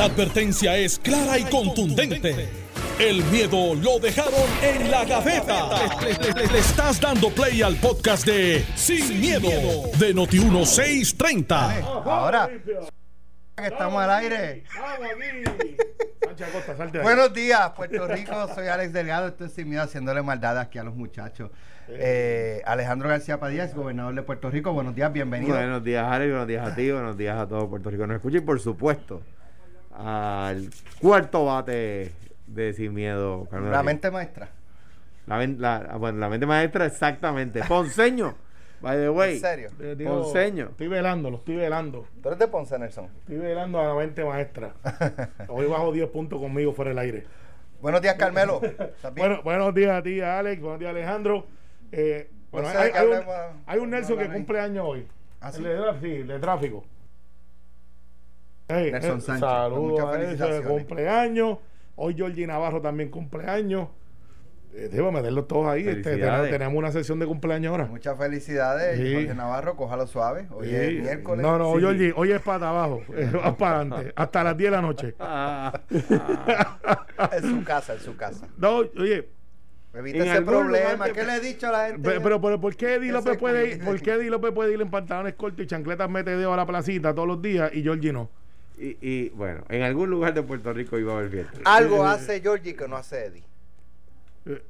La advertencia es clara y contundente. El miedo lo dejaron en la gaveta. Le, le- le- le estás dando play al podcast de Sin, miedo, de Noti1630. Ahora que estamos al aire. Buenos días, Puerto Rico. Soy Alex Delgado. Estoy sin miedo haciéndole maldad aquí a los muchachos. Eh, Alejandro García Padilla, gobernador de Puerto Rico. Buenos días, bienvenido. Buenos días, Alex. Buenos días a ti. Buenos días a todo Puerto Rico. Nos escucha y, por supuesto, al cuarto bate de Sin Miedo. Carmelo La mente maestra. La, la- bueno, la mente maestra, exactamente. Ponceño. By the way. ¿En serio? Eh, digo, Ponceño. Estoy velando, lo estoy velando. Tú eres de Ponce, Nelson. Estoy velando a la mente maestra. Hoy bajo 10 puntos conmigo fuera del aire. Buenos días, Carmelo. Bueno, buenos días a ti, Alex. Buenos días, Alejandro. Eh, bueno, hay, un, hay un Nelson que cumple años hoy. ¿Ah, sí? El de, tra- sí, el de tráfico. Hey, Nelson Sánchez, Saludos muchas a ese felicitaciones. cumpleaños. Hoy Georgie Navarro también cumpleaños. Eh, debo meterlos todos ahí. Este, tenemos, tenemos una sesión de cumpleaños ahora. Muchas felicidades, Sí. Jorge Navarro. Cójalo suave. Hoy Sí. es miércoles. No, no, Sí. Georgie, hoy es para abajo. Eh, Vas para adelante. Hasta las 10 de la noche. Ah, En su casa, en su casa. No, oye, Evita ese problema. lugar ¿Qué le he dicho a la gente? Pe- Pero, pero, ¿por qué Eddie Que López puede ir. ¿por qué Eddie López puede ir en pantalones cortos y chancletas mete dedo a la placita todos los días y Georgie no? Y, y, bueno, en algún lugar de Puerto Rico iba a haber fiesta. Algo hace Georgie que no hace Eddie. Eh,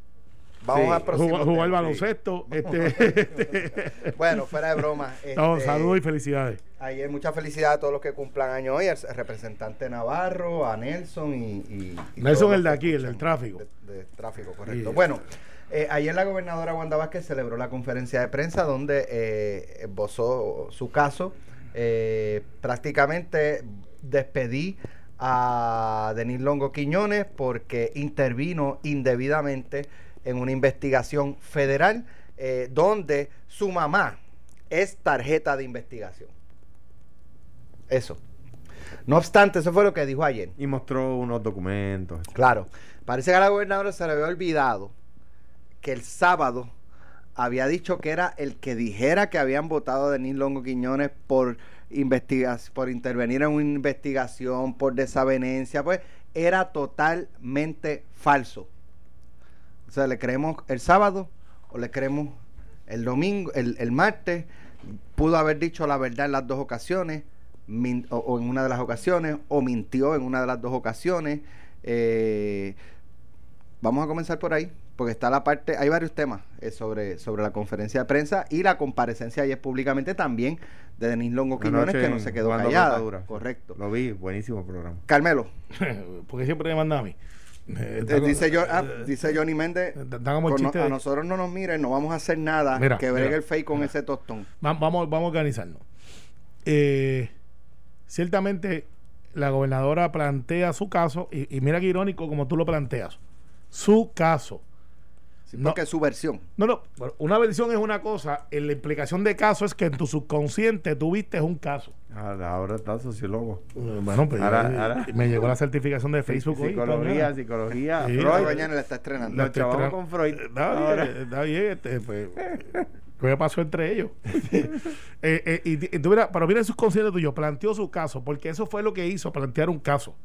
Vamos Sí. próximo. Jugar, jugar tema. baloncesto. Este, Bueno, fuera de broma. no, este, saludos y felicidades. Ayer mucha felicidad a todos los que cumplan año hoy, al representante Navarro, a Nelson y... y- y Nelson el de aquí, el del tráfico. De, de tráfico, correcto. Sí. Bueno, eh, ayer la gobernadora Wanda Vázquez celebró la conferencia de prensa donde eh, esbozó su caso. Eh, prácticamente despedí a Denis Longo Quiñones porque intervino indebidamente en una investigación federal eh, donde su mamá es tarjeta de investigación. Eso. No obstante, eso fue lo que dijo ayer. Y mostró unos documentos. Claro, parece que a la gobernadora se le había olvidado que el sábado había dicho que era el que dijera que habían votado a Denis Longo Quiñones por investigas por intervenir en una investigación, por desavenencia, pues era totalmente falso. O sea, le creemos el sábado o le creemos el domingo, el, el martes, pudo haber dicho la verdad en las dos ocasiones, o en una de las ocasiones, o mintió en una de las dos ocasiones. Eh, vamos a comenzar por ahí, porque está la parte, hay varios temas eh, sobre, sobre la conferencia de prensa y la comparecencia ayer públicamente también de Denis Longo Quiñones, que no se quedó callada. Correcto. Lo vi, buenísimo programa. Carmelo, Porque siempre me manda a mí. Eh, eh, dice, yo, ah, dice Johnny Méndez, como no- chiste a de- nosotros no nos miren, no vamos a hacer nada Mira, que bregue el fake con ese tostón. Va- vamos, vamos a organizarnos. Eh, ciertamente, la gobernadora plantea su caso, y, y mira qué irónico como tú lo planteas. Su caso. Sí, No. porque es su versión. No, no, bueno, una versión es una cosa, en la implicación de caso es que en tu subconsciente tú viste un caso. Ahora, ahora está sociólogo. Eh, Bueno, pues Ahora- eh, ahora. me llegó la certificación de Facebook hoy. Psicología, psicología. Sí. Freud. mañana la está estrenando. Con Freud. Está Ahora. bien, está bien, este, pues, ¿qué pasó entre ellos? Eh, eh, y, y tú mira, pero mira el subconsciente tuyo, planteó su caso, porque eso fue lo que hizo, plantear un caso.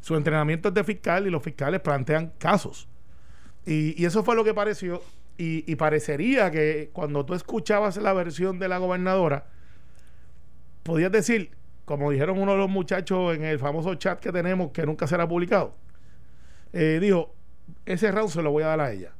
Su entrenamiento es de fiscal y los fiscales plantean casos. Y, eso fue lo que pareció. Y, parecería que cuando tú escuchabas la versión de la gobernadora, podías decir, como dijeron uno de los muchachos en el famoso chat que tenemos, que nunca será publicado, eh, dijo, ese round se lo voy a dar a ella.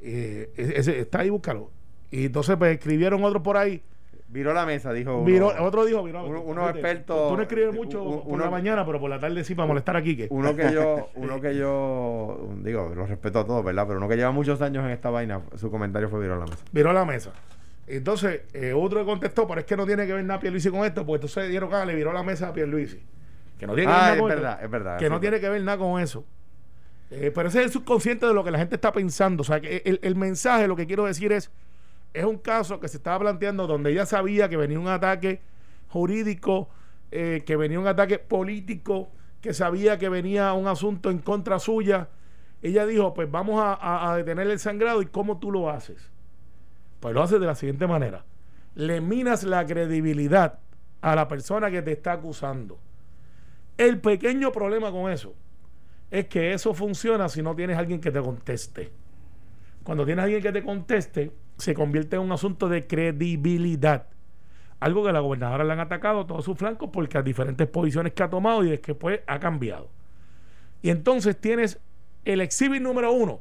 Eh, ese- está ahí, búscalo. Y entonces pues, escribieron otro por ahí. Viró la mesa, dijo uno. Viró- otro dijo, viró, uno- unos expertos- Tú no escribes mucho u- por uno- la mañana, pero por la tarde sí, para molestar aquí. que Uno que yo, uno que yo, digo, lo respeto a todos, ¿verdad? Pero uno que lleva muchos años en esta vaina, su comentario fue viró la mesa. viró la mesa. Entonces, eh, otro contestó, pero es que no tiene que ver nada Pierluisi con esto, porque entonces dieron, ah, le viró la mesa a Pierluisi. Que no tiene que ver Ah, nada es con esto. verdad, es verdad. que no tiene que ver nada con eso. Eh, pero ese es el subconsciente de lo que la gente está pensando. O sea, que el, el mensaje, lo que quiero decir es, es un caso que se estaba planteando donde ella sabía que venía un ataque jurídico, eh, que venía un ataque político, que sabía que venía un asunto en contra suya. Ella dijo, pues vamos a, a- a detener el sangrado y cómo tú lo haces. Pues lo haces de la siguiente manera. Le minas la credibilidad a la persona que te está acusando El pequeño problema con eso es que eso funciona si no tienes alguien que te conteste. Cuando tienes alguien que te conteste, se convierte en un asunto de credibilidad. Algo que la gobernadora le han atacado a todos sus flancos porque a diferentes posiciones que ha tomado y después ha cambiado. Y entonces tienes el exhibit número uno,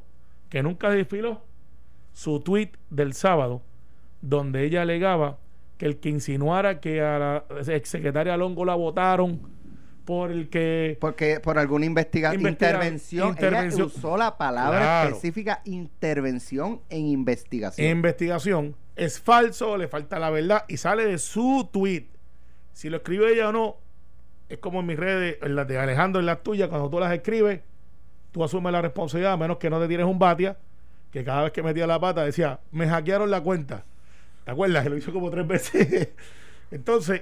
que nunca desfiló, su tweet del sábado, donde ella alegaba que el que insinuara que a la exsecretaria Longo la votaron por el que porque por alguna investiga Investiga- intervención, intervención. ella usó la palabra Claro. específica intervención en investigación en investigación es falso, le falta la verdad y sale de su tweet. Si lo escribe ella o no, es como en mis redes, en las de Alejandro, en las tuyas, cuando tú las escribes, tú asumes la responsabilidad, a menos que no te tires un batia, que cada vez que metía la pata decía, me hackearon la cuenta. ¿Te acuerdas? Que lo hizo como tres veces. Entonces,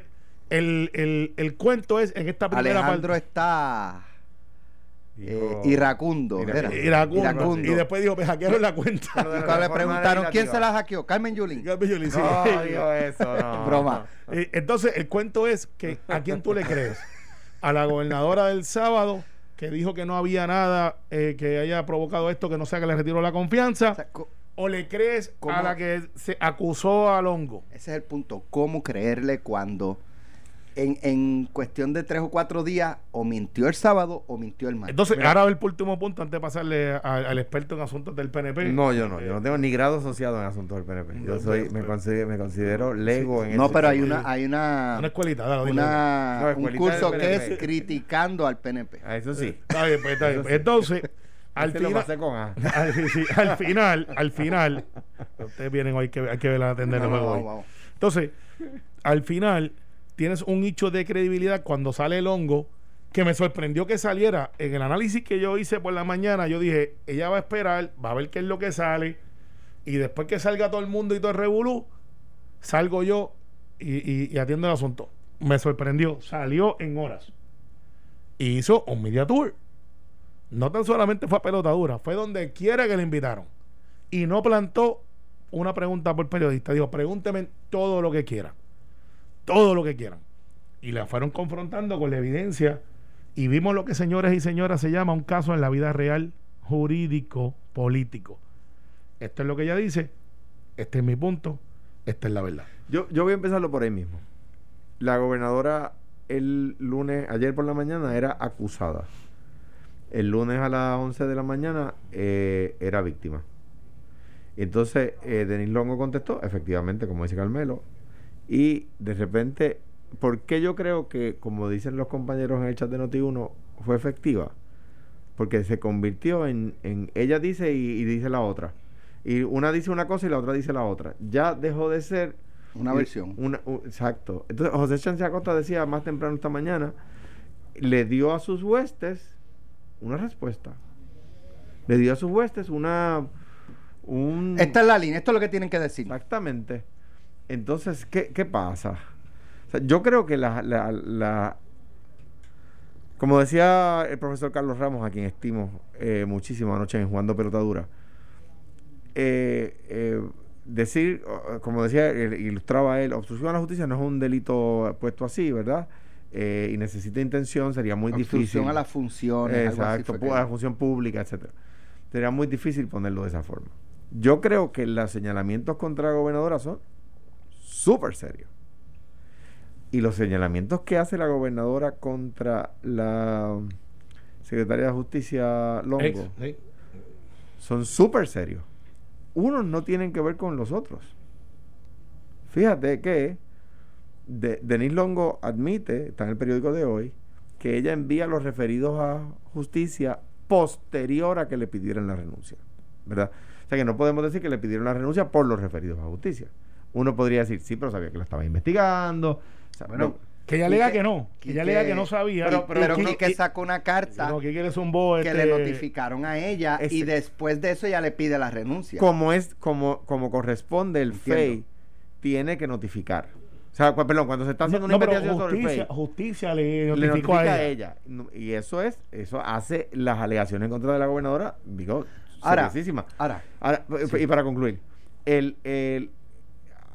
el, el- el cuento es en esta primera Alejandro parte. está eh, iracundo Iracundo. era. Iracundo. Iracundo. Y después dijo, me hackearon la cuenta. Le preguntaron quién se la hackeó Carmen Yulín hice- No, dijo eso, no. Broma. Eh, entonces, el cuento es que ¿a quién tú le crees? A la gobernadora del sábado, que dijo que no había nada eh, que haya provocado esto, que no sea que le retiró la confianza, O sea, co- o le crees ¿Cómo? a la que se acusó a Longo. ese es el punto cómo creerle cuando en, en cuestión de tres o cuatro días o mintió el sábado o mintió el martes Entonces, Mira. ahora el último punto antes de pasarle a- al experto en asuntos del PNP. No, yo no. Yo no tengo ni grado asociado en asuntos del PNP. Yo No, soy, me, considero, me considero lego en no pero hay una hay una Una escuelita, dale, una- No, un curso que es criticando al PNP Ah, Eso sí. Está bien, pues, está bien. Entonces, al Este lo final, pasé con A. al, sí, sí, al final, al final, ustedes vienen hoy que hay que ver a atender hoy. vamos. Entonces, al final, tienes un nicho de credibilidad cuando sale el hongo, que me sorprendió que saliera. En el análisis que yo hice por la mañana, yo dije, ella va a esperar, va a ver qué es lo que sale, y después que salga todo el mundo y todo el revolú, salgo yo y, atiendo el asunto. Me sorprendió, salió en horas. Y hizo un media tour. No tan solamente fue a pelotadura, fue donde quiera que le invitaron. Y no plantó una pregunta por periodista. Dijo, pregúnteme todo lo que quieran. Todo lo que quieran. Y la fueron confrontando con la evidencia. Y vimos lo que, señores y señoras, se llama un caso en la vida real jurídico político. Esto es lo que ella dice. Este es mi punto. Esta es la verdad. Yo, yo voy a empezarlo por ahí mismo. La gobernadora el lunes, ayer por la mañana, era acusada. El lunes a las 11 de la mañana eh, era víctima. Entonces eh, Denis Longo contestó, efectivamente, como dice Carmelo. Y de repente, ¿por qué yo creo que, como dicen los compañeros en el chat de Noti1, fue efectiva? Porque se convirtió en, en ella dice y, y dice la otra. Y una dice una cosa y la otra dice la otra. Ya dejó de ser una y- versión una- exacto. Entonces, José Sánchez Acosta decía más temprano esta mañana, le dio a sus huestes una respuesta. Le dio a sus huestes una... Un, esta es la línea esto es lo que tienen que decir Exactamente. Entonces, ¿qué, qué pasa? O sea, yo creo que la, la, la- Como decía el profesor Carlos Ramos, a quien estimo eh, muchísimo anoche en Jugando Pelotadura, eh, eh, decir, como decía, ilustraba él, obstrucción a la justicia no es un delito puesto así, ¿verdad? Eh, y necesita intención, sería muy obstrucción difícil. a las funciones algo así Exacto, a la función pública, etcétera. Sería muy difícil ponerlo de esa forma. Yo creo que los señalamientos contra la gobernadora son súper serios. Y los señalamientos que hace la gobernadora contra la secretaria de Justicia Longo Ex, son súper serios. Unos no tienen que ver con los otros. Fíjate que de, Denis Longo admite, está en el periódico de hoy, que ella envía los referidos a justicia posterior a que le pidieran la renuncia. ¿Verdad? O sea que no podemos decir que le pidieron la renuncia por los referidos a justicia. Uno podría decir, sí, pero sabía que lo estaba investigando. O sea, Bueno, no- Que ella Y alega que- que no. Que ella alega que- que no sabía. pero, pero, pero que- Quique que- sacó una carta no, Quique le que este, le notificaron a ella y después de eso ella le pide la renuncia como es como como corresponde el Entiendo. FEI tiene que notificar o sea cu- perdón cuando se está haciendo No, una no, investigación sobre el justicia, FEI justicia le le notificó notifica a a ella. y eso es eso hace las alegaciones en contra de la gobernadora digo ahora Ahora, y para concluir el, el-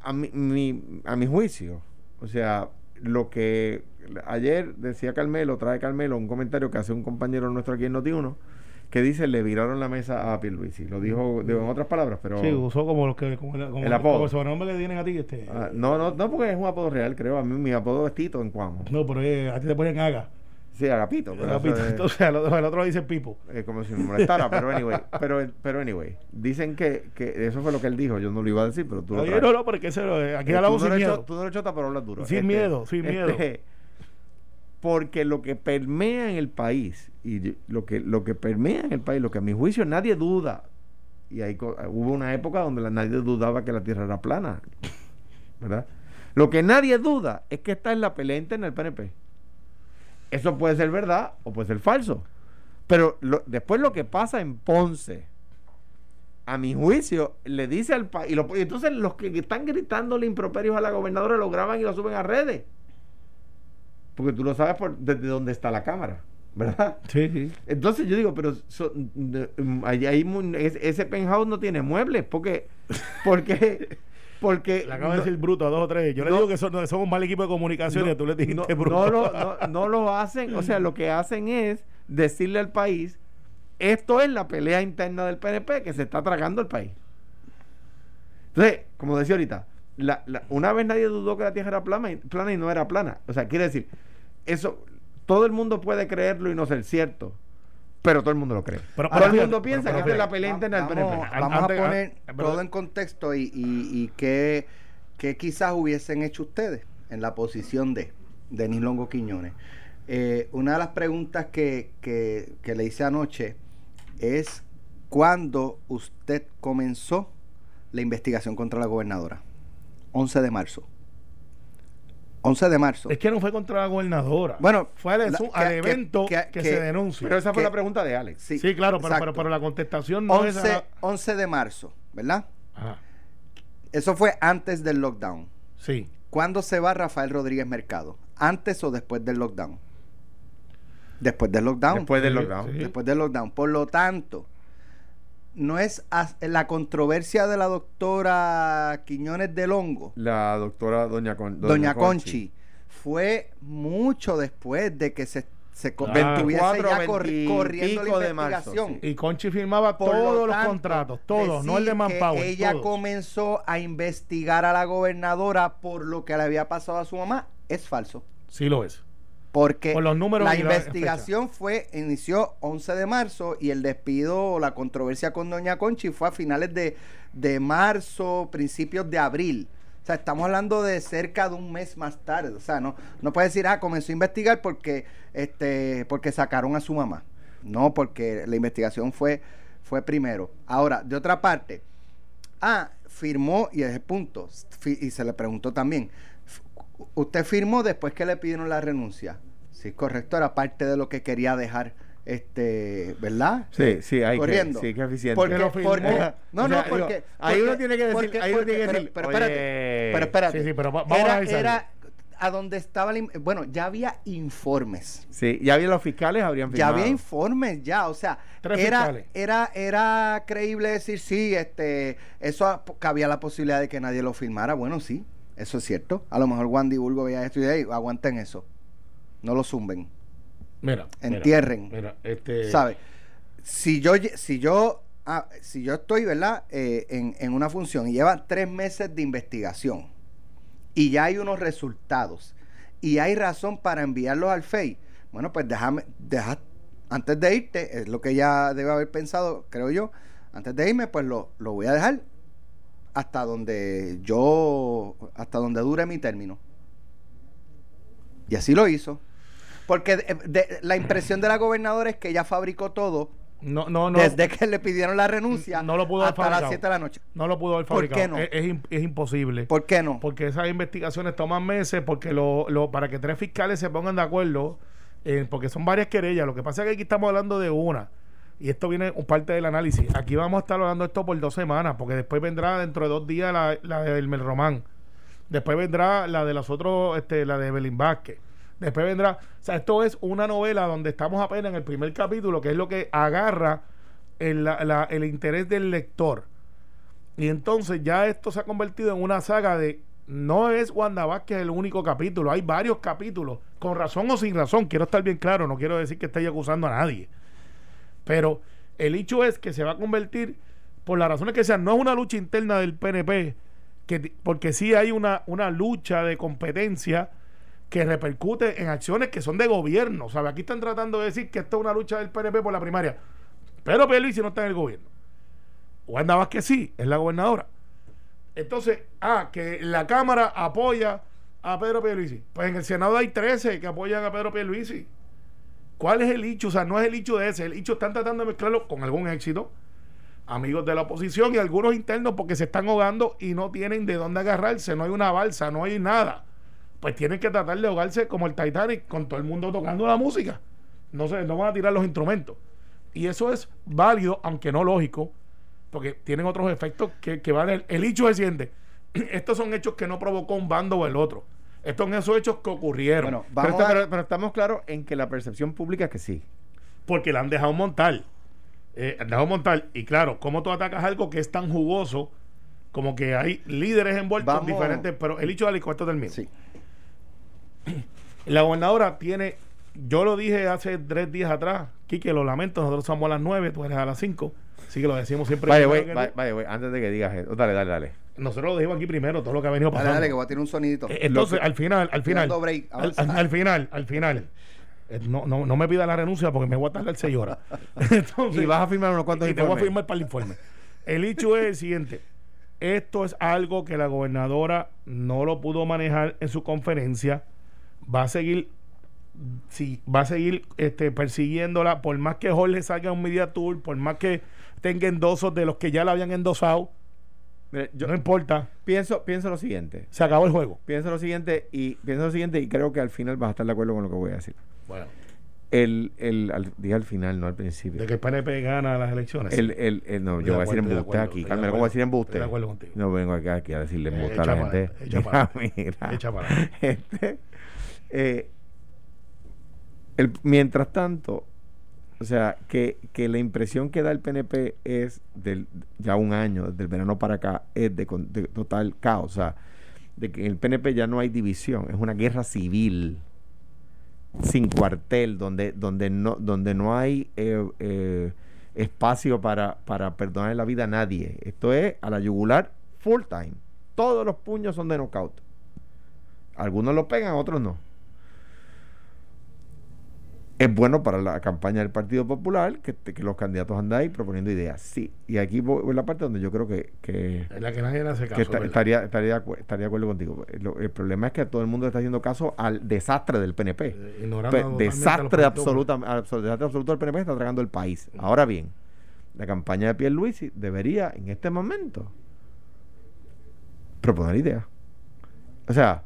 a, mi, mi- a mi juicio o sea lo que ayer decía Carmelo, trae Carmelo un comentario que hace un compañero nuestro aquí en Noti1 que dice le viraron la mesa a Pierluisi. Lo dijo de, en otras palabras, pero... Sí, usó como, los que, como, el, como El apodo. como el sobrenombre que tienen a ti. Este, Ah, no, no, no, porque es un apodo real, creo. A mí mi apodo es Tito en Cuamo. No, pero eh, a ti te ponen haga. Sí, Agapito. pero Agapito. es- Entonces, al otro, le dice Pipo. eh, como si me molestara, pero anyway, pero, pero anyway, dicen que, que eso fue lo que él dijo, yo no lo iba a decir, pero tú lo traes. no, no, porque eso, aquí Eh, hablamos sin miedo. tú no eres chota, pero hablas duro. Sin miedo, sin miedo. Porque lo que permea en el país, y lo que, lo que permea en el país, lo que a mi juicio nadie duda, y ahí hubo una época donde la- nadie dudaba que la tierra era plana, ¿verdad? Lo que nadie duda es que está en la pelea interna del PNP. Eso puede ser verdad o puede ser falso. Pero lo- después lo que pasa en Ponce, a mi juicio, le dice al país. Y, lo- y entonces los que están gritándole improperios a la gobernadora lo graban y lo suben a redes. Porque tú lo sabes por, desde dónde está la cámara, ¿verdad? Sí, sí. Entonces yo digo, pero so- mm, ahí ese penthouse no tiene muebles. Porque, porque, porque Le acabo de no- decir bruto a dos o tres. Yo le no- digo que son- somos un mal equipo de comunicación y tú le dijiste no, bruto. no lo, no, no lo hacen, o sea, lo que hacen es decirle al país, esto es la pelea interna del PNP que se está tragando el país. Entonces, como decía ahorita, la- la- una vez nadie dudó que la Tierra era plana y, plana y no era plana. O sea, quiere decir, eso, todo el mundo puede creerlo y no ser cierto, pero todo el mundo lo cree. Pero- todo el mundo piensa pero- que pero es la pelea interna del vamos, PNP. Vamos a poner todo en contexto y, y, y qué, qué quizás hubiesen hecho ustedes en la posición de Denis Longo Quiñones. Eh, una de las preguntas que, que, que le hice anoche es cuándo usted comenzó la investigación contra la gobernadora. 11 de marzo. 11 de marzo. Es que no fue contra la gobernadora. Bueno, fue al, la- su- que- al que- evento que, que- se que- denuncia. Pero esa fue que- la pregunta de Alex. sí, claro, pero, pero, pero la contestación no es. 11, a- 11 de marzo, ¿verdad? Ajá, Eso fue antes del lockdown. sí. ¿Cuándo se va Rafael Rodríguez Mercado? ¿Antes o después del lockdown? Después del lockdown. Después del Sí, lockdown. sí. Después del lockdown. Por lo tanto, no es la controversia de la doctora Quiñones del Hongo, La doctora Doña, Con- Doña, Conchi. fue mucho después de que se, se Ah. estuviese 24, ya corri- 20 corriendo la de marzo, investigación. sí. Y Conchi firmaba Por lo todos los tanto, contratos, todos, no el de Manpower. Ella todos. comenzó a investigar a la gobernadora por lo que le había pasado a su mamá. Es falso. Sí lo es. Porque Por los números la y la investigación fue, inició 11 de marzo y el despido o la controversia con Doña Conchi fue a finales de, de marzo, principios de abril. O sea, estamos hablando de cerca de un mes más tarde. O sea, no, no puede decir, ah, comenzó a investigar porque, este, porque sacaron a su mamá. No, porque la investigación fue, fue primero. Ahora, de otra parte, ah, firmó, y es el punto, y se le preguntó también, usted firmó después que le pidieron la renuncia. Sí, correcto, era parte de lo que quería dejar, este, ¿verdad? Sí, sí, hay Corriendo. que, sí, que eficiente. Porque, Que lo firmó. porque- no, no, porque ahí uno tiene que decir- porque- ahí uno tiene que decir, pero, espérate, pero espérate. Sí, sí, pero va- vamos a era, analizarlo. era a donde estaba, la bueno, ya había informes. Sí, ya había los fiscales habrían Ya firmado. había informes, ya, o sea, Tres era, fiscales. era, era creíble decir sí, este, eso a- cabía la posibilidad de que nadie lo firmara. Bueno, sí, eso es cierto. A lo mejor Wandy Bulgo veía esto y ahí, aguanten eso. No lo zumben, Mira. entierren. Mira, este. ¿sabes? Si yo, si yo, ah, si yo estoy, ¿verdad? Eh, en, en una función y lleva tres meses de investigación y ya hay unos resultados y hay razón para enviarlos al FEI, bueno, pues déjame, deja, antes de irte, es lo que ya debe haber pensado, creo yo, antes de irme, pues lo, lo voy a dejar hasta donde yo, hasta donde dure mi término. Y así lo hizo. Porque de- de- la impresión de la gobernadora es que ella fabricó todo No, no, no. desde que le pidieron la renuncia No lo pudo hasta las fabricado. 7 de la noche. No lo pudo haber ¿Por fabricado. qué no? Es, es imposible. ¿Por qué no? Porque esas investigaciones toman meses, porque lo, lo- para que tres fiscales se pongan de acuerdo, eh, porque son varias querellas. Lo que pasa es que aquí estamos hablando de una. Y esto viene parte del análisis. Aquí vamos a estar hablando esto por dos semanas, porque después vendrá dentro de dos días la, la del Mel Román. Después vendrá la de los otros, este, la de Belín Vázquez. Después vendrá. O sea, esto es una novela donde estamos apenas en el primer capítulo, que es lo que agarra el, la- el interés del lector. Y entonces ya esto se ha convertido en una saga de no es Wanda Vázquez el único capítulo, hay varios capítulos, con razón o sin razón, quiero estar bien claro, no quiero decir que esté acusando a nadie, pero el hecho es que se va a convertir, por las razones que sean, no es una lucha interna del PNP, que, porque sí hay una, una lucha de competencia que repercute en acciones que son de gobierno. O Aquí están tratando de decir que esto es una lucha del PNP por la primaria. Pero si no está en el gobierno. Wanda Vázquez sí, es la gobernadora. Entonces, ah, que la Cámara apoya a Pedro Pierluisi. Pues en el Senado hay 13 que apoyan a Pedro Pierluisi. ¿Cuál es el hecho? O sea, no es el hecho de ese. El hecho están tratando de mezclarlo con algún éxito. Amigos de la oposición y algunos internos porque se están ahogando y no tienen de dónde agarrarse. No hay una balsa, no hay nada. Pues tienen que tratar de ahogarse como el Titanic con todo el mundo tocando la música. No sé, no van a tirar los instrumentos. Y eso es válido, aunque no lógico, porque tienen otros efectos que, que van. El, hecho es siguiente: estos son hechos que no provocó un bando o el otro. Estos son esos hechos que ocurrieron. pero, estamos claros en que la percepción pública es que sí. Porque la han dejado montar. Eh, han dejado montar. Y claro, ¿cómo tú atacas algo que es tan jugoso? Como que hay líderes envueltos diferentes. Pero el hecho de esto termina. Sí. La gobernadora tiene. Yo lo dije hace tres días atrás. Quique, lo lamento. Nosotros somos a las nueve, tú eres a las cinco Así que lo decimos siempre. Vaya, güey, vaya, antes de que digas eso. Dale, dale, dale. Nosotros lo dijimos aquí primero, todo lo que ha venido pasando. Dale, dale, que voy a tener un sonidito. Eh, entonces, al final, al final. al, final, al final. Eh, no, no, no me pida la renuncia porque me voy a tardar seis horas. Entonces, y vas a firmar unos cuantos y te voy a firmar para el informe. El hecho es el siguiente. Esto es algo que la gobernadora no lo pudo manejar en su conferencia. Va a seguir sí, va a seguir este, persiguiéndola, por más que Jorge salga un media tour, por más que tenga endosos de los que ya la habían endosado. Yo no importa. Pienso, pienso lo siguiente. Se acabó el juego. Pienso lo siguiente y pienso lo siguiente y creo que al final vas a estar de acuerdo con lo que voy a decir. Bueno. El, el, al, dije al final, no al principio. De que el PNP gana las elecciones. El, el, el no, yo voy a decir embuste aquí. Carmen, ¿cómo voy a decir embuste? Estoy de acuerdo contigo. No vengo aquí, aquí a decirle embuste eh, a la gente. Echa para, mira, echa para. Este, eh, el, mientras tanto, o sea, que, la impresión que da el PNP es del ya un año, del verano para acá, es de, total caos. O sea, de que en el PNP ya no hay división, es una guerra civil sin cuartel, donde, donde, no, donde no hay eh, eh, espacio para, para perdonar la vida a nadie. Esto es a la yugular full time. Todos los puños son de knockout. Algunos lo pegan, otros no es bueno para la campaña del Partido Popular que, los candidatos andan ahí proponiendo ideas. Sí, y aquí voy, la parte donde yo creo que, que, la que nadie hace caso, estaría, estaría, estaría, de acuerdo contigo. El, problema es que todo el mundo está haciendo caso al desastre del PNP. Eh, desastre, absoluta, desastre absoluto del PNP está tragando el país. Mm. Ahora bien, la campaña de Pierluisi debería en este momento proponer ideas. O sea,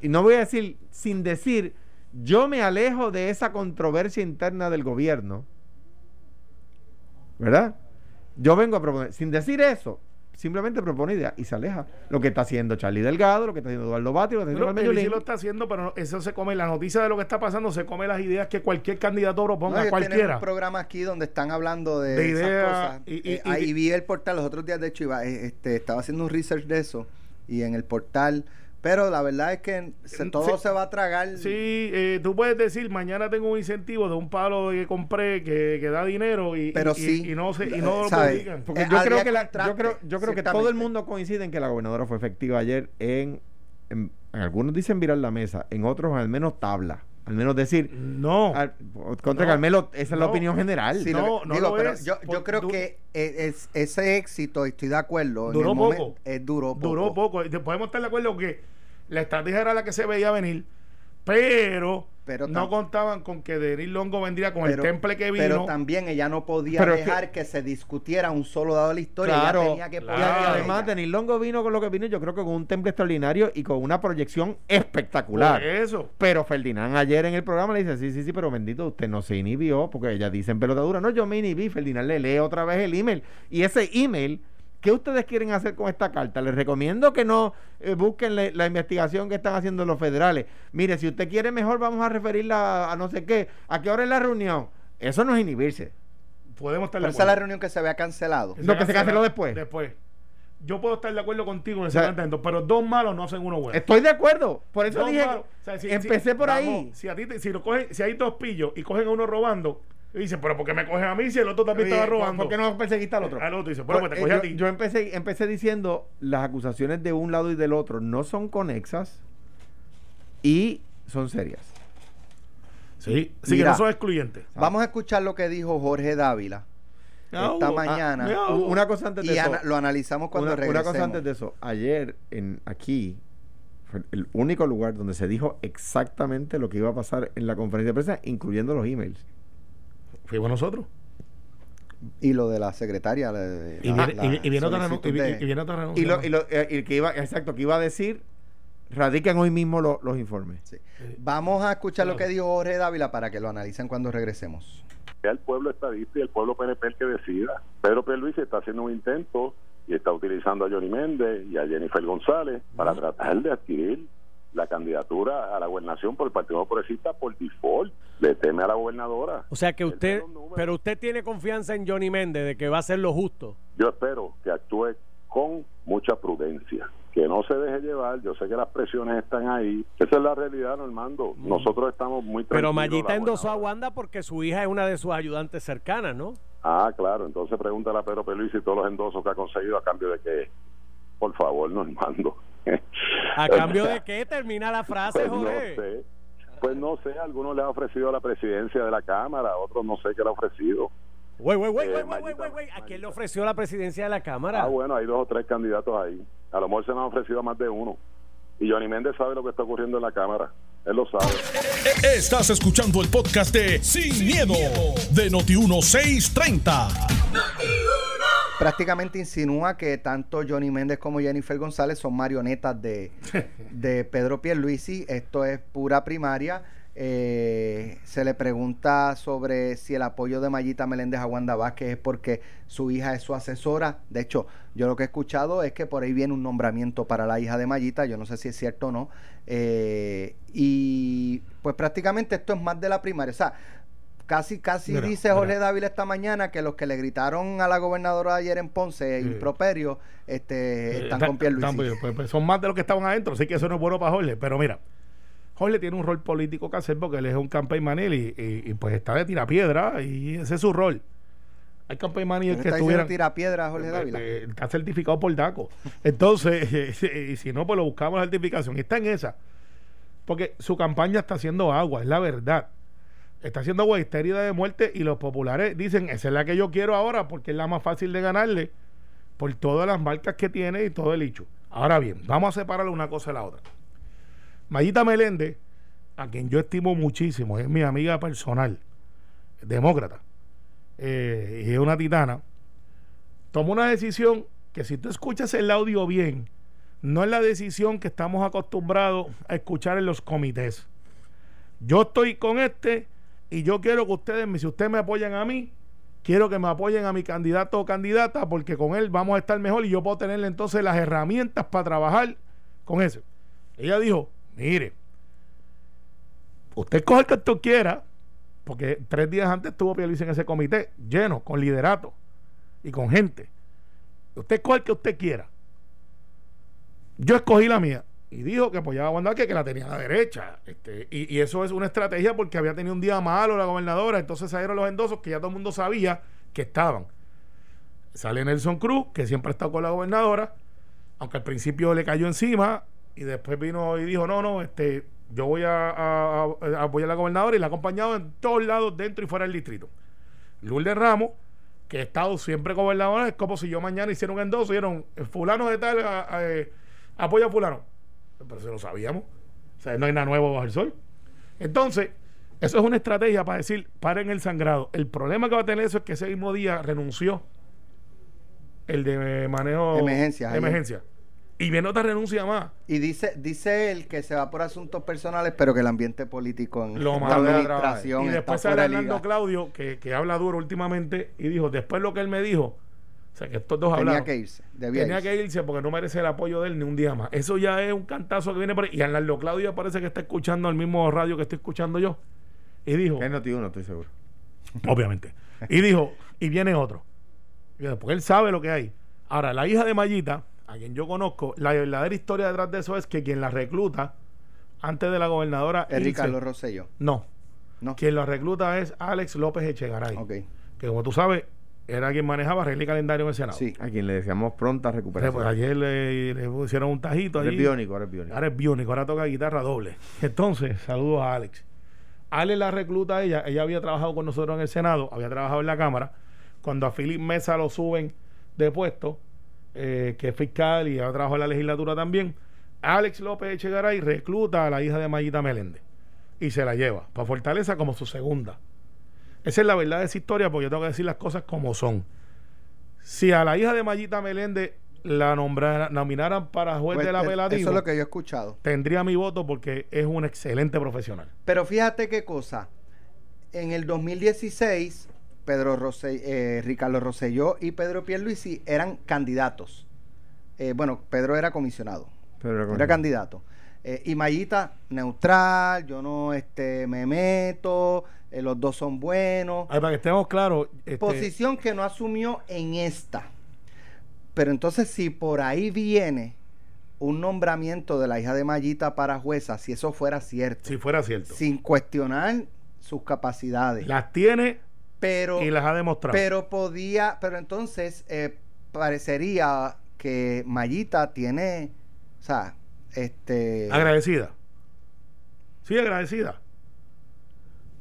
y no voy a decir sin decir yo me alejo de esa controversia interna del gobierno, ¿verdad? Yo vengo a proponer, sin decir eso, simplemente propone idea y se aleja. Lo que está haciendo Charlie Delgado, lo que está haciendo Eduardo Bati, lo que está haciendo sí lo está haciendo, pero eso se come, la noticia de lo que está pasando se come las ideas que cualquier candidato proponga, no, cualquiera. un programa aquí donde están hablando de, esas cosas. Y, eh, ahí vi el portal los otros días, de hecho, iba, eh, este, estaba haciendo un research de eso y en el portal pero la verdad es que todo se va a tragar. Sí, eh, tú puedes decir, mañana tengo un incentivo de un palo que compré que, que da dinero y, Pero y, no, se, y no lo publican. Porque eh, yo, creo que yo creo, yo creo que todo el mundo coincide en que la gobernadora fue efectiva ayer en, en, algunos dicen virar la mesa, en otros al menos tabla. Al menos decir, no. contra Carmelo, esa es la opinión general. no, no digo, pero yo, yo creo que e, es, ese éxito, estoy de acuerdo. Duró poco. es duró poco. Duró poco. Podemos estar de acuerdo que la estrategia era la que se veía venir, pero, no contaban con que Denis Longo vendría con el temple que vino. Pero también ella no podía dejar que, se discutiera un solo dado de la historia. Claro, tenía que Y además, Denis Longo vino con lo que vino, yo creo que con un temple extraordinario y con una proyección espectacular. eso. Pero Ferdinand ayer en el programa le dice: Sí, sí, sí, pero bendito, usted no se inhibió, porque ella dice en pelotadura: No, yo me inhibí. Ferdinand le lee otra vez el email. Y ese email ¿Qué ustedes quieren hacer con esta carta? Les recomiendo que no eh, busquen la investigación que están haciendo los federales. Mire, si usted quiere mejor, vamos a referirla a, no sé qué. ¿A qué hora es la reunión? Eso no es inhibirse. Podemos estar Esa es la reunión que se había cancelado. Lo que se canceló después. Después. yo puedo estar de acuerdo contigo en el O sea, 50%, pero dos malos no hacen uno bueno. Estoy de acuerdo. Por eso Dos dije. malos. O sea, si- empecé si- por vamos, ahí. Si a ti te- si lo cogen, si hay dos pillos y cogen a uno robando, y dicen, pero ¿por qué me cogen a mí si el otro también Oye, estaba robando? ¿Por qué no perseguiste al otro? Al otro dice, bueno, pues te Eh, cogí a yo, ti. yo empecé, empecé diciendo las acusaciones de un lado y del otro no son conexas y son serias. Sí, sí que Mira. no son excluyentes. Vamos a escuchar lo que dijo Jorge Dávila Ah, esta uh, mañana. ah, U- Una cosa antes de y eso. ana- lo analizamos cuando una, una cosa antes de eso. Ayer en aquí fue el único lugar donde se dijo exactamente lo que iba a pasar en la conferencia de prensa, incluyendo los emails. Fuimos nosotros. Y lo de la secretaria. la- Y viene, y- la y viene otra de- y viene otra renuncia. Y lo, y lo- eh, y que iba, exacto, que iba a decir, radiquen hoy mismo lo- los informes. Sí. Vamos a escuchar lo que dijo Jorge Dávila para que lo analicen cuando regresemos. el pueblo estadista y el pueblo PNP el que decida. Pedro Pierluisi está haciendo un intento y está utilizando a Johnny Méndez y a Jennifer González para tratar de adquirir la candidatura a la gobernación por el Partido Progresista por default. Le teme a la gobernadora. O sea que usted, pero usted tiene confianza en Johnny Méndez de que va a hacer lo justo. Yo espero que actúe con mucha prudencia, que no se deje llevar. Yo sé que las presiones están ahí. Esa es la realidad, Normando. Nosotros estamos muy Pero tranquilos. Mayita la endosó a. Wanda porque su hija es una de sus ayudantes cercanas, ¿no? Ah, claro. Entonces pregúntale a Pedro Pierluisi y todos los endosos que ha conseguido a cambio de que, por favor, Normando. ¿A cambio de qué termina la frase, Pues no Jorge? sé. Pues no sé, algunos le han ofrecido la presidencia de la Cámara, otros no sé qué le ha ofrecido. Güey, güey, güey, Eh, güey, güey, güey, güey. ¿A quién le ofreció la presidencia de la Cámara? Ah, bueno, hay dos o tres candidatos ahí. A lo mejor se nos han ofrecido más de uno. Y Johnny Méndez sabe lo que está ocurriendo en la Cámara. Él lo sabe. Estás escuchando el podcast de Sin, miedo, de Noti1630. Prácticamente insinúa que tanto Johnny Méndez como Jennifer González son marionetas de, de Pedro Pierluisi. Esto es pura primaria. Eh, se le pregunta sobre si el apoyo de Mayita Meléndez a Wanda Vázquez es porque su hija es su asesora. De hecho, yo lo que he escuchado es que por ahí viene un nombramiento para la hija de Mayita. Yo no sé si es cierto o no. Eh, y pues prácticamente esto es más de la primaria. O sea, casi, casi Mira, dice Jorge mira. Dávila esta mañana que los que le gritaron a la gobernadora ayer en Ponce, Sí. improperio, este, Eh, están con Pierluisi. pues, pues, pues, son más de los que estaban adentro, así que eso no es bueno para Jorge. Pero mira, Jorge tiene un rol político que hacer porque él es un campaign manager y, y- y, pues está de tirapiedra y ese es su rol. Hay campaign managers ¿Quién que estuvieran... tira piedra Jorge Eh, Dávila? eh, está certificado por DACO. Entonces, y si no, pues lo buscamos la certificación. Y está en esa. Porque su campaña está haciendo agua, es la verdad. Está haciendo agua histérica de muerte y los populares dicen, esa es la que yo quiero ahora porque es la más fácil de ganarle por todas las marcas que tiene y todo el hecho. Ahora bien, vamos a separar una cosa de la otra. Mayita Meléndez, a quien yo estimo muchísimo, es mi amiga personal, demócrata, eh, y es una titana, tomó una decisión que si tú escuchas el audio bien, no es la decisión que estamos acostumbrados a escuchar en los comités. Yo estoy con este y yo quiero que ustedes, si ustedes me apoyan a mí, quiero que me apoyen a mi candidato o candidata porque con él vamos a estar mejor y yo puedo tenerle entonces las herramientas para trabajar con eso. Ella dijo, mire, usted coge el que usted quiera, porque tres días antes estuvo Pierluisi en ese comité, lleno, con liderato y con gente. Usted coge el que usted quiera. Yo escogí la mía y dijo que apoyaba a Wanda que, la tenía a la derecha. Este, y, y eso es una estrategia porque había tenido un día malo la gobernadora, entonces salieron los endosos que ya todo el mundo sabía que estaban. Sale Nelson Cruz, que siempre ha estado con la gobernadora, aunque al principio le cayó encima y después vino y dijo, no, no, este, yo voy a, apoyar a la gobernadora y la ha acompañado en todos lados, dentro y fuera del distrito. Lourdes Ramos, que ha estado siempre gobernadora, es como si yo mañana hiciera un endoso y dieron, fulano de tal, eh, apoya a fulano. Pero se lo sabíamos. O sea, no hay nada nuevo bajo el sol. Entonces, eso es una estrategia para decir, paren el sangrado. El problema que va a tener eso es que ese mismo día renunció el de manejo Emergencia, de emergencia. Y viene otra renuncia más. Y dice, dice él que se va por asuntos personales, pero que el ambiente político en Lo la administración Y después sale Hernando. Claudio, que, que habla duro últimamente, y dijo, después lo que él me dijo, o sea, que estos dos Tenía hablaron. que irse, debía Tenía irse. que irse porque no merece el apoyo de él ni un día más. Eso ya es un cantazo que viene por ahí. Y Arnaldo Claudio parece que está escuchando el mismo radio que estoy escuchando yo. Y dijo, Es noti uno, estoy seguro. obviamente. Y dijo, y viene otro. Porque él sabe lo que hay. Ahora, la hija de Mayita, a quien yo conozco, la verdadera historia detrás de eso es que quien la recluta antes de la gobernadora Es Ricardo Rosselló. no, No. quien la recluta es Alex López Echegaray, Ok. que como tú sabes era quien manejaba regla y calendario en el Senado. Sí. A quien le deseamos pronta recuperación. pues, ayer le, le pusieron un tajito Ahora es allí. biónico, ahora es biónico. Ahora es biónico, ahora toca guitarra doble. Entonces, saludos a Alex. Alex la recluta a ella, ella había trabajado con nosotros en el Senado, había trabajado en la Cámara. Cuando a Philip Mesa lo suben de puesto, eh, que es fiscal y ha trabajado en la legislatura también, Alex López Echegaray recluta a la hija de Mayita Meléndez y se la lleva para Fortaleza como su segunda. Esa es la verdad de esa historia, porque yo tengo que decir las cosas como son. Si a la hija de Mayita Meléndez la nombrara, nominaran para juez Pues, del eh, apelativo, Eso es lo que yo he escuchado. tendría mi voto porque es un excelente profesional. Pero fíjate qué cosa. En el 2016, Pedro Rosse- eh, Ricardo Rosselló y Pedro Pierluisi eran candidatos. Eh, bueno, Pedro era comisionado. Era candidato. Eh, y Mayita, neutral, yo no este, me meto, eh, los dos son buenos. Ay, para que estemos claros, este, Posición que no asumió en esta. Pero entonces, si por ahí viene un nombramiento de la hija de Mayita para jueza, si eso fuera cierto, si fuera cierto, sin cuestionar sus capacidades, las tiene pero, y las ha demostrado. pero podía, pero entonces eh, parecería que Mayita tiene, o sea, este, agradecida. Sí, agradecida.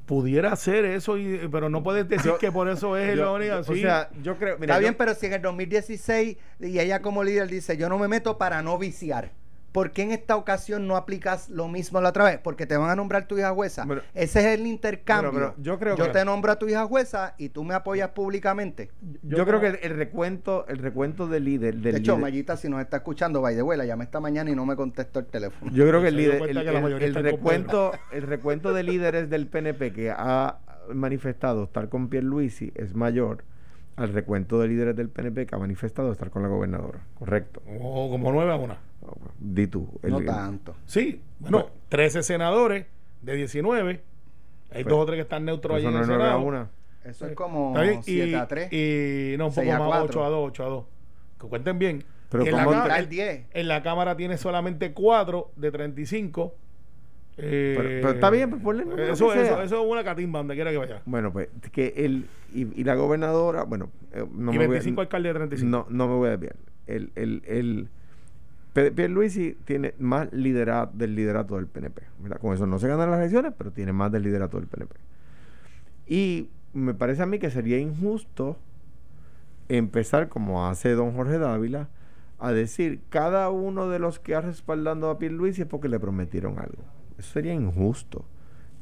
Pudiera hacer eso, y, pero no puedes decir Yo- que por eso es Yo- la única. O sea, yo creo. mira, Está yo- bien, pero si en el 2016 y ella como líder dice, yo no me meto para no viciar. ¿Por qué en esta ocasión no aplicas lo mismo la otra vez? Porque te van a nombrar tu hija jueza. Ese es el intercambio. pero- pero yo creo yo que- te nombro a tu hija jueza y tú me apoyas públicamente. yo, creo que el, el recuento, el recuento del líder, del de hecho, líder- Mayita, si nos está escuchando, by the way, la llamé esta mañana y no me contestó el teléfono. Yo creo que el, líder, el, recuento, el recuento de líderes del PNP que ha manifestado estar con Pierluisi es mayor al recuento de líderes del PNP que ha manifestado estar con la gobernadora. Correcto. Como, como 9 a 1. Di tú. el- no el- tanto. Sí, bueno, Pues- 13 senadores de 19. Hay Pues- dos o tres que están neutros allí Eso en no el es nueve a Senado. una. Eso es como Está bien, 7 y, a 3. Y no, un poco más, cuatro. 8 a 2, 8 a 2. Que cuenten bien. Pero en, la ¿cómo cámara, el 10. en la Cámara tiene solamente 4 de 35. Eh, Pero- pero está bien, pues ponle eso, eso, eso es una catimba donde quiera que vaya. Bueno, pues que el y, y la gobernadora, bueno, eh, no y me voy a- 25 alcaldes de 35. No, no me voy a desviar. El, el, el Pierluisi tiene más liderato del liderato del PNP. ¿verdad? Con eso no se ganan las elecciones, pero tiene más del liderato del PNP. Y me parece a mí que sería injusto empezar, como hace don Jorge Dávila, a decir cada uno de los que ha respaldando a Pierluisi es porque le prometieron algo. Eso sería injusto.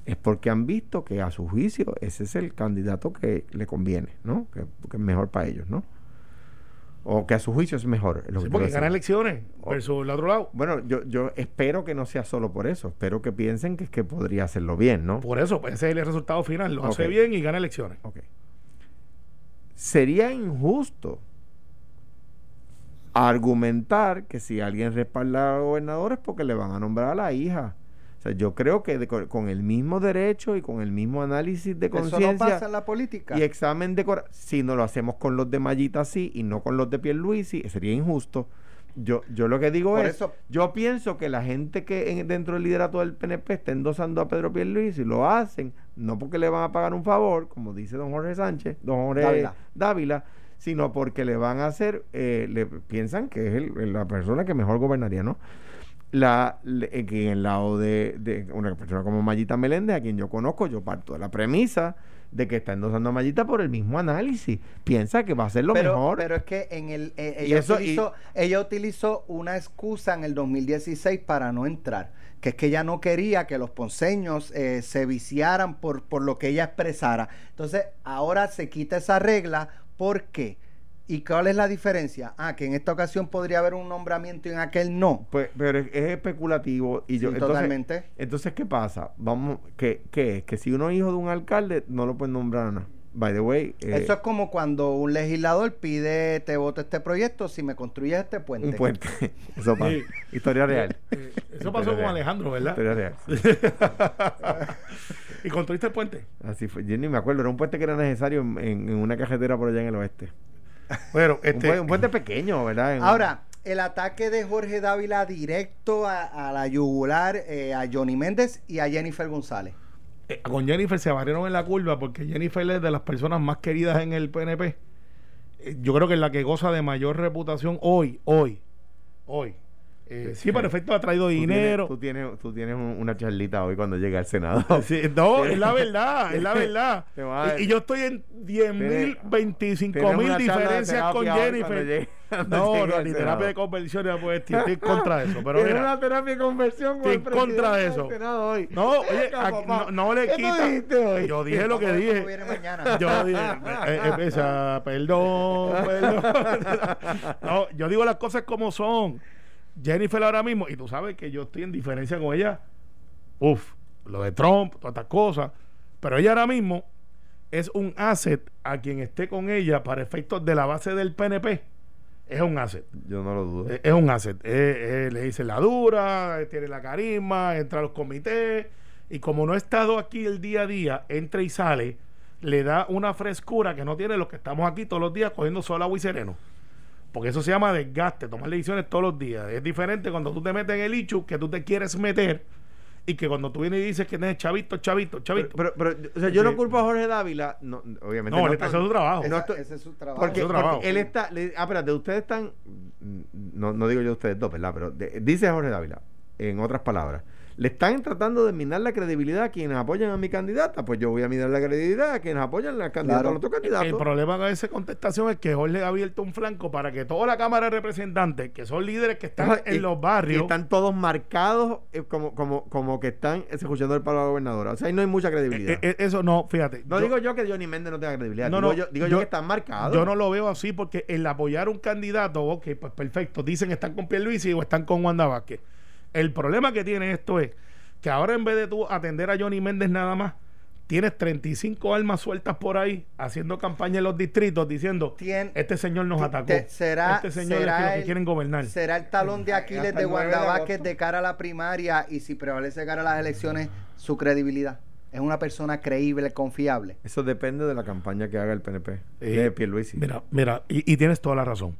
Es porque han visto que a su juicio ese es el candidato que le conviene, ¿no? Que, que es mejor para ellos, ¿no? O que a su juicio es mejor. lo Sí, que porque gana elecciones versus el otro lado. Bueno, yo, yo espero que no sea solo por eso. Espero que piensen que es que podría hacerlo bien, ¿no? Por eso, pues ese es el resultado final. Lo hace bien y gana elecciones. Ok. Sería injusto argumentar que si alguien respalda a gobernador es porque le van a nombrar a la hija. O sea, yo creo que de- con, el mismo derecho y con el mismo análisis de Eso no conciencia pasa en la política. y examen de cora- si no lo hacemos con los de Mayita sí y no con los de Pierluisi, sería injusto. Yo, yo lo que digo Por es, eso- yo pienso que la gente que en- dentro del liderato del PNP está endosando a Pedro Pierluisi lo hacen no porque le van a pagar un favor, como dice don Jorge Sánchez, don Jorge Dávila. Dávila, sino porque le van a hacer, eh, le piensan que es el- la persona que mejor gobernaría, ¿no? La, eh, que en el lado de, de una persona como Mayita Meléndez, a quien yo conozco, yo parto de la premisa de que está endosando a Mayita por el mismo análisis. Piensa que va a ser lo pero, mejor. pero es que en el eh, Y ella, eso- utilizó, ella utilizó una excusa en el 2016 para no entrar, que es que ella no quería que los ponceños eh, se viciaran por, por lo que ella expresara. Entonces, ahora se quita esa regla, ¿por qué? ¿Y cuál es la diferencia? Ah, que en esta ocasión podría haber un nombramiento y en aquel no. Pues, pero es, es especulativo. Y yo, Sí, entonces, totalmente. Entonces, ¿qué pasa? Vamos, ¿qué, qué es? Que si uno es hijo de un alcalde, no lo pueden nombrar a nada. By the way, eh, Eso es como cuando un legislador pide, te voto este proyecto si me construyes este puente. un puente. Eso pasa. Sí. Historia real. Eh, Eso pasó con. Alejandro, ¿verdad? Historia real. y construiste el puente. Así fue. Yo ni me acuerdo. Era un puente que era necesario en, en- en una carretera por allá en el oeste. Bueno, Un, este, puente, un puente pequeño, ¿verdad? En- Ahora, el ataque de Jorge Dávila directo a, a la yugular eh, a Johnny Méndez y a Jennifer González. Eh, con Jennifer se barrieron en la curva porque Jennifer es de las personas más queridas en el PNP. Eh, yo creo que es la que goza de mayor reputación hoy, hoy, hoy. Eh, sí, para efecto ha traído Tú tienes- dinero. Tú tienes, tú tienes un- una charlita hoy cuando llegue al Senado. Sí, no, es la verdad, es la verdad. Y, y yo estoy en 10 mil, Tienes- 25 Tienes mil diferencias con Jennifer. No, no, ni terapia de conversión, pues estoy en contra de eso. Pero mira, una terapia de conversión con estoy en contra de eso. hoy. No, oye, no, no le ¿Qué tú quita. dijiste hoy? Yo dije lo que dije. Yo dije, eh, eh, esa, perdón, perdón. No, yo digo las cosas como son. Jennifer ahora mismo, y tú sabes que yo estoy en diferencia con ella. Uf, lo de Trump, todas estas cosas. Pero ella ahora mismo es un asset a quien esté con ella para efectos de la base del PNP. Es un asset. Yo no lo dudo. Es un asset. Le dice la dura, tiene la carisma, entra a los comités. Y como no ha estado aquí el día a día, entra y sale, le da una frescura que no tiene los que estamos aquí todos los días cogiendo solo agua y sereno. Porque eso se llama desgaste, tomar decisiones todos los días. Es diferente cuando tú te metes en el ichu que tú te quieres meter y que cuando tú vienes y dices que tienes chavito, chavito, chavito. Pero, pero, pero, o sea, yo no Sí. culpo a Jorge Dávila, no, obviamente. no, no le haciendo su trabajo. Esa- no estoy- ese es su trabajo. Porque, Su trabajo. porque él está. le- ah, espérate, ustedes están. No, no digo yo ustedes dos, ¿verdad? Pero de- dice Jorge Dávila, en otras palabras, le están tratando de minar la credibilidad a quienes apoyan a mi candidata. Pues yo voy a minar la credibilidad a quienes apoyan la candidata Claro. al otro candidato. El problema con esa contestación es que Jorge ha abierto un flanco para que toda la Cámara de Representantes, que son líderes que están y- en los y barrios, están todos marcados eh, como, como, como que están escuchando el palo a la gobernadora. O sea, ahí no hay mucha credibilidad. Eh, eh, eso no, fíjate. no yo- digo yo que Johnny Méndez no tenga credibilidad. No, digo no, yo, digo yo, yo- que están marcados. Yo no lo veo así porque el apoyar un candidato, ok, pues perfecto, dicen están con Pierluisi o están con Wanda Vázquez. El problema que tiene esto es que ahora en vez de tú atender a Johnny Méndez nada más, tienes 35 almas sueltas por ahí haciendo campaña en los distritos diciendo, Tien- este señor nos atacó, Te- será, este señor será es que los que el- quieren gobernar. será el talón de Aquiles de el 9 de Wanda. Vázquez de cara a la primaria y si prevalece cara a las elecciones su credibilidad. Es una persona creíble, confiable. Eso depende de la campaña que haga el PNP. Eh, de Pierluisi. Mira, mira, y, y tienes toda la razón.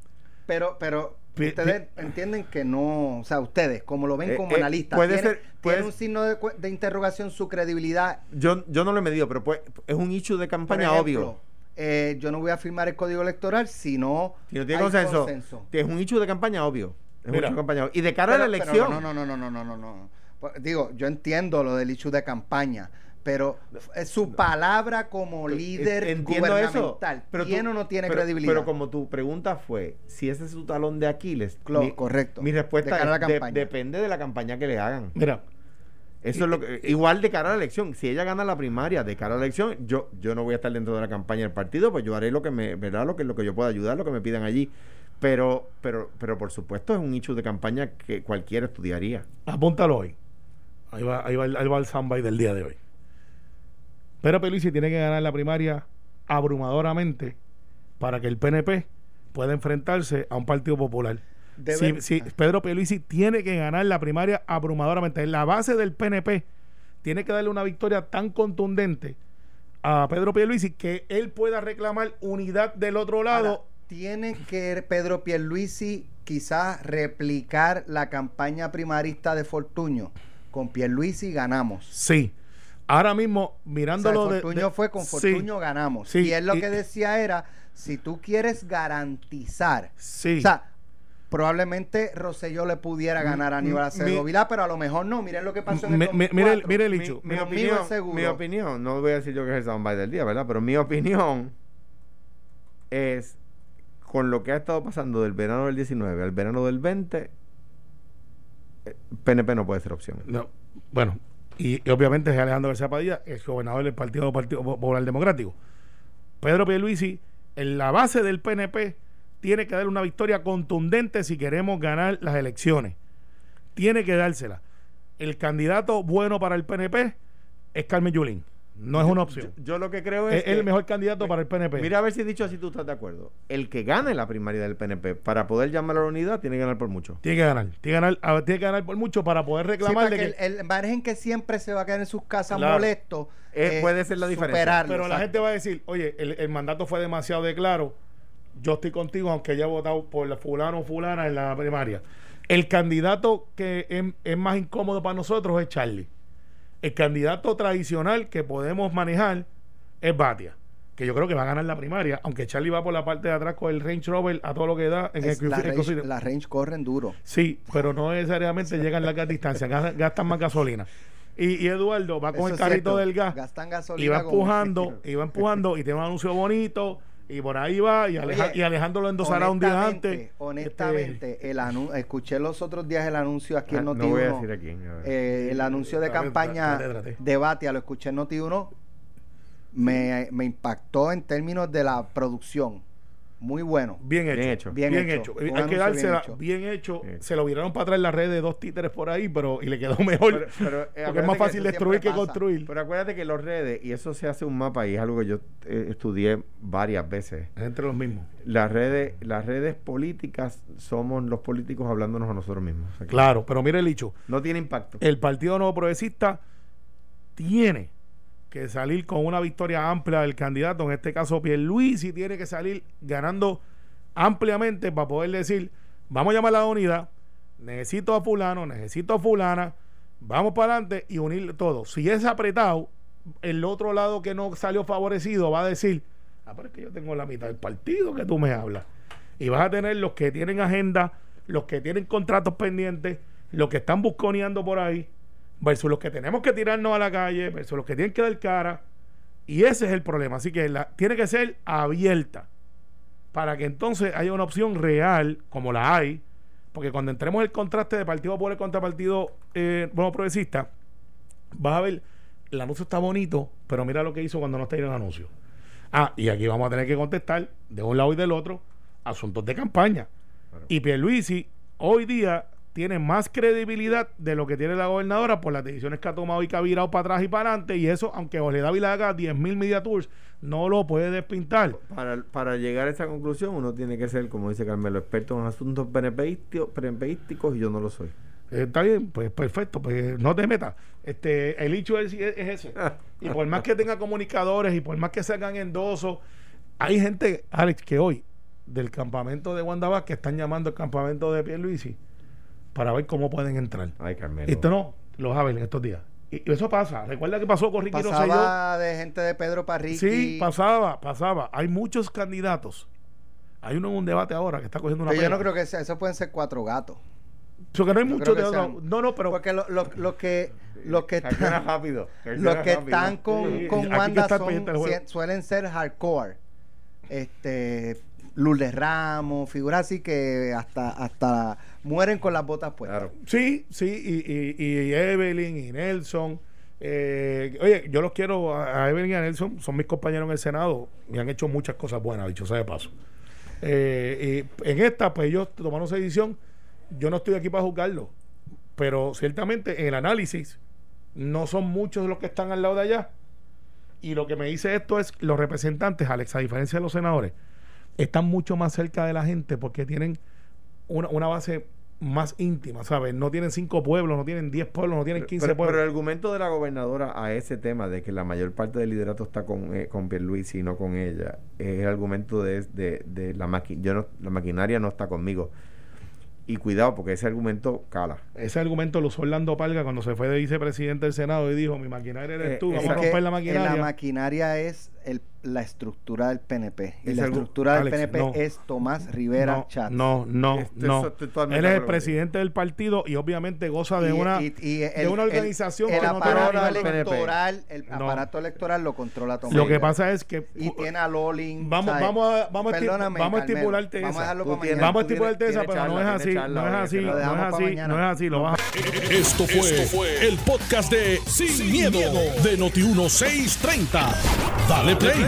Pero, pero ustedes entienden que no, o sea, ustedes, como lo ven Eh, como eh, analistas, puede tiene, ser- puede- tiene un signo de, de interrogación su credibilidad. Yo, yo no lo he medido, pero pues, es un issue de campaña ejemplo, obvio. eh, yo no voy a firmar el código electoral si no, Si no tiene hay consenso, Es un issue de campaña obvio. Es un Mira. issue de campaña obvio. Y de cara a la elección. no, no, no, no, no, no, no, no. Pues, Digo, yo entiendo lo del issue de campaña, pero su palabra como líder Entiendo eso. gubernamental. Pero tú- ¿Tiene o no tiene pero- credibilidad? Pero como tu pregunta fue si ese es su talón de Aquiles. Clo- mi- correcto. Mi De respuesta cara a la es de- depende de la campaña que le hagan. Mira, Eso es lo que, igual de cara a la elección. Si ella gana la primaria de cara a la elección, yo, yo no voy a estar dentro de la campaña del partido, pues yo haré lo que me, ¿verdad? Lo que, lo que yo pueda ayudar, lo que me pidan allí. Pero, pero, pero por supuesto es un nicho de campaña que cualquiera estudiaría. apúntalo hoy. Ahí va, ahí va, el- ahí va el soundbite del día de hoy. Pero Pierluisi tiene que ganar la primaria abrumadoramente para que el PNP pueda enfrentarse a un partido popular. Si, si Pedro Pierluisi tiene que ganar la primaria abrumadoramente, en la base del PNP tiene que darle una victoria tan contundente a Pedro Pierluisi que él pueda reclamar unidad del otro lado. Ahora, tiene que Pedro Pierluisi quizás replicar la campaña primarista de Fortuño. Con Pierluisi ganamos. Sí. Ahora mismo, O sea, mirándolo de- Fortuño de- fue con Sí. Fortuño ganamos. Sí, Y él lo y- que decía era, si tú quieres garantizar, Sí. o sea, probablemente Rosselló le pudiera ganar a Aníbal mi- Acevedo Vilá, pero a lo mejor no. Miren lo que pasó en el Mi- mi- mire el- 2004. mire el Mi, hecho. mi Conmigo opinión, mi opinión, no voy a decir yo que es el soundbite del día, ¿verdad? Pero mi opinión es, con lo que ha estado pasando del verano del 19 al verano del 20, eh, PNP no puede ser opción. No, bueno, y, obviamente es Alejandro García Padilla, el gobernador del Partido, Partido Popular Democrático. Pedro Pierluisi, en la base del PNP, tiene que dar una victoria contundente si queremos ganar las elecciones. Tiene que dársela. El candidato bueno para el PNP es Carmen Yulín. No es una opción. Yo, yo lo que creo es, es el mejor candidato para el PNP. Mira a ver si dicho así tú estás de acuerdo. El que gane la primaria del PNP para poder llamar a la unidad tiene que ganar por mucho. tiene que ganar. Tiene que ganar, a ver, tiene que ganar por mucho para poder reclamar que que- el, el margen que siempre se va a quedar en sus casas Claro. molesto Eh, puede ser la diferencia. superarlo, Pero la gente va a decir, oye, el, el mandato fue demasiado de claro. yo estoy contigo, aunque haya votado por la fulano o fulana en la primaria. El candidato que es, es más incómodo para nosotros es Charlie. El candidato tradicional que podemos manejar es Batia, que yo creo que va a ganar la primaria, aunque Charlie va por la parte de atrás con el Range Rover a todo lo que da en Es- el, la, el range, la range corren duro. Sí, pero no necesariamente llegan largas distancias, gas- gastan más gasolina. Y, y Eduardo va con Eso el carrito cierto. del gas Gastan y gasolina. va como- empujando, y va empujando, y tiene un anuncio bonito, y por ahí va, y, Aleja- Oye, y Alejandro lo endosará un día honestamente, antes. Este, Honestamente, el anu- escuché los otros días el anuncio aquí Ah, en no Noti voy a 1, decir a quién. a ver. eh, el anuncio de campaña trate, trate. de Batia, lo escuché en Noti 1, me, me impactó en términos de la producción. Muy bueno. Bien hecho. Bien hecho. Bien Bien, hecho. hecho. Hay que anuncio dársela bien bien hecho. hecho. Bien hecho. Se lo viraron para atrás en la red de dos títeres por ahí, pero y le quedó mejor. Pero- pero, eh, porque es más fácil eso destruir que pasa. construir. Pero acuérdate que los redes, y eso se hace un mapa y es algo que yo eh, estudié varias veces. Es entre los mismos. Las redes, las redes políticas somos los políticos hablándonos a nosotros mismos. O sea que Claro, pero mire el dicho. No tiene impacto. el Partido Nuevo Progresista tiene que salir con una victoria amplia del candidato, en este caso Pierluisi tiene que salir ganando ampliamente para poder decir, vamos a llamar a la unidad, necesito a fulano, necesito a fulana, vamos para adelante y unir todo. Si es apretado, el otro lado que no salió favorecido va a decir, ah, pero es que yo tengo la mitad del partido que tú me hablas. Y vas a tener los que tienen agenda, los que tienen contratos pendientes, los que están busconeando por ahí, versus los que tenemos que tirarnos a la calle, versus los que tienen que dar cara. Y ese es el problema. Así que la, tiene que ser abierta para que entonces haya una opción real, como la hay, porque cuando entremos el contraste de Partido Popular contra Partido eh, bueno, Progresista, vas a ver, el anuncio está bonito, pero mira lo que hizo cuando no está ahí el anuncio. Ah, y aquí vamos a tener que contestar de un lado y del otro asuntos de campaña. Claro. Y Pierluisi hoy día tiene más credibilidad de lo que tiene la gobernadora por las decisiones que ha tomado y que ha virado para atrás y para adelante. Y eso, aunque Jorge Dávila haga 10.000 media tours, no lo puede despintar. Para, para llegar a esa conclusión, uno tiene que ser, como dice Carmelo, experto en asuntos benepeísticos y yo no lo soy. Eh, Está bien, pues perfecto, pues no te metas. Este, el hecho es, es ese. Y por más que tenga comunicadores y por más que se hagan endosos, hay gente, Alex, que hoy del campamento de Wanda que están llamando al campamento de Pierluisi para ver cómo pueden entrar. Ay, Carmelo. Esto no, los Abel en estos días. Y, y eso pasa. Recuerda que pasó con Ricky Rosselló. Pasaba de gente de Pedro Parriqui. Sí, pasaba, pasaba. Hay muchos candidatos. Hay uno en un debate ahora que está cogiendo una Pero yo no creo que sea, eso pueden ser cuatro gatos. Porque no hay yo muchos creo de sean- No, no, pero Porque lo, lo, lo que los que están, rápido. los que rápido. están con, Sí, con Wanda son- suelen ser hardcore. Este Lourdes Ramos, figuras así que hasta hasta mueren con las botas puestas. Claro. Sí, sí, y, y, y Evelyn y Nelson. eh, oye, yo los quiero a, a Evelyn y a Nelson, son mis compañeros en el Senado y han hecho muchas cosas buenas, dicho sea de paso. Eh, y en esta, pues ellos tomaron esa decisión. Yo no estoy aquí para juzgarlo, pero ciertamente en el análisis no son muchos los que están al lado de allá. Y lo que me dice esto es los representantes, Alex, a diferencia de los senadores, están mucho más cerca de la gente porque tienen una, una base más íntima, ¿sabes? No tienen cinco pueblos, no tienen diez pueblos, no tienen quince Pero, pero pueblos. el argumento de la gobernadora a ese tema de que la mayor parte del liderato está con, eh, con Pierluisi y no con ella, es el argumento de, de, de la, maqui yo no, la maquinaria no está conmigo. Y cuidado, porque ese argumento cala. Ese argumento lo usó Orlando Palga cuando se fue de vicepresidente del Senado y dijo, mi maquinaria eres Eh, tú, vamos a romper la maquinaria. La maquinaria es el, la estructura del PNP. Y Es la algo- estructura del Alex, PNP no. es Tomás Rivera no, Chats. no, no, Este- no. Él de es el presidente del partido y obviamente goza de Y- una y- y de el- una el- organización el, que no aparato electoral el No. aparato electoral lo controla Tomás Lo que pasa es que y tiene a Lolin Vamos- ¿sabes? vamos a- vamos Perdóname, vamos a estipularte vamos esa. a. Vamos a tienes- estipularte esa, pero no es así, no es así, no es así, no es así, lo vas Esto fue, el podcast de Sin, miedo, de Noti1630. Dale play